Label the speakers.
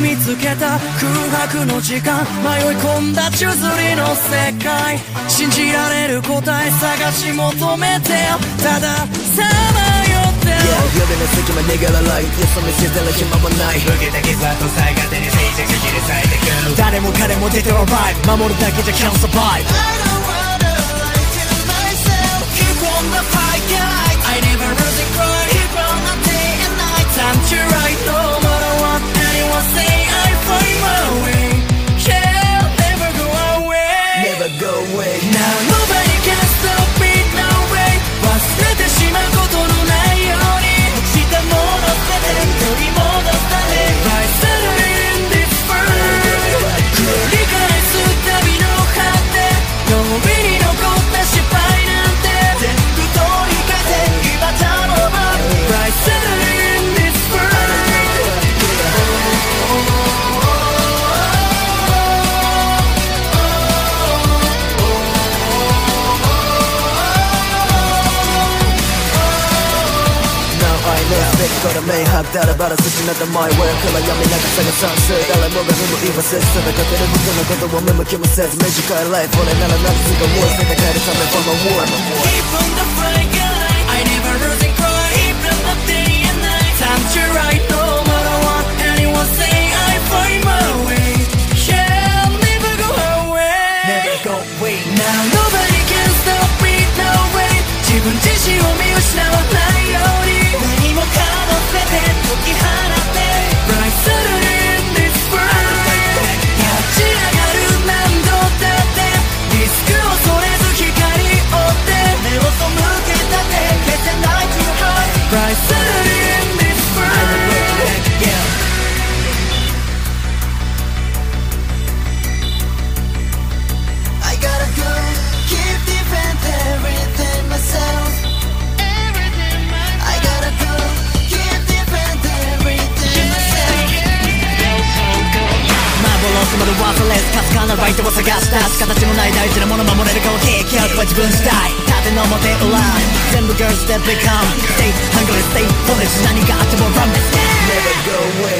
Speaker 1: 回見つけた空白の時間迷い込んだ宙づりの世界信じられる答え探し求めてよたださまよってよ
Speaker 2: Yeah 夜の隙間逃げらないよそ見せてる暇はない
Speaker 3: 受けた傷跡さえ勝手に静寂切り裂いてく。
Speaker 1: 誰も彼も出ては right 守るだけじゃ can't survive 내 거라 매학달아 바라서지 나다 my way
Speaker 2: 컬러야미 나가사가 sunset 달라 모가미모 이바세 사다 가데를 붙어나 거도 원매모 키모세 매직할 life 원해 나라 나도 쓰가 war 세다 가리 삼매 for my war
Speaker 1: Keep on the
Speaker 2: fire
Speaker 1: つまるワードレスかすかなライトを探し出す形もない大事なもの守れるかをキーキャップは自分次第縦の表裏全部 girls that become Stay hungry, stay foolish 何があっても run Never go away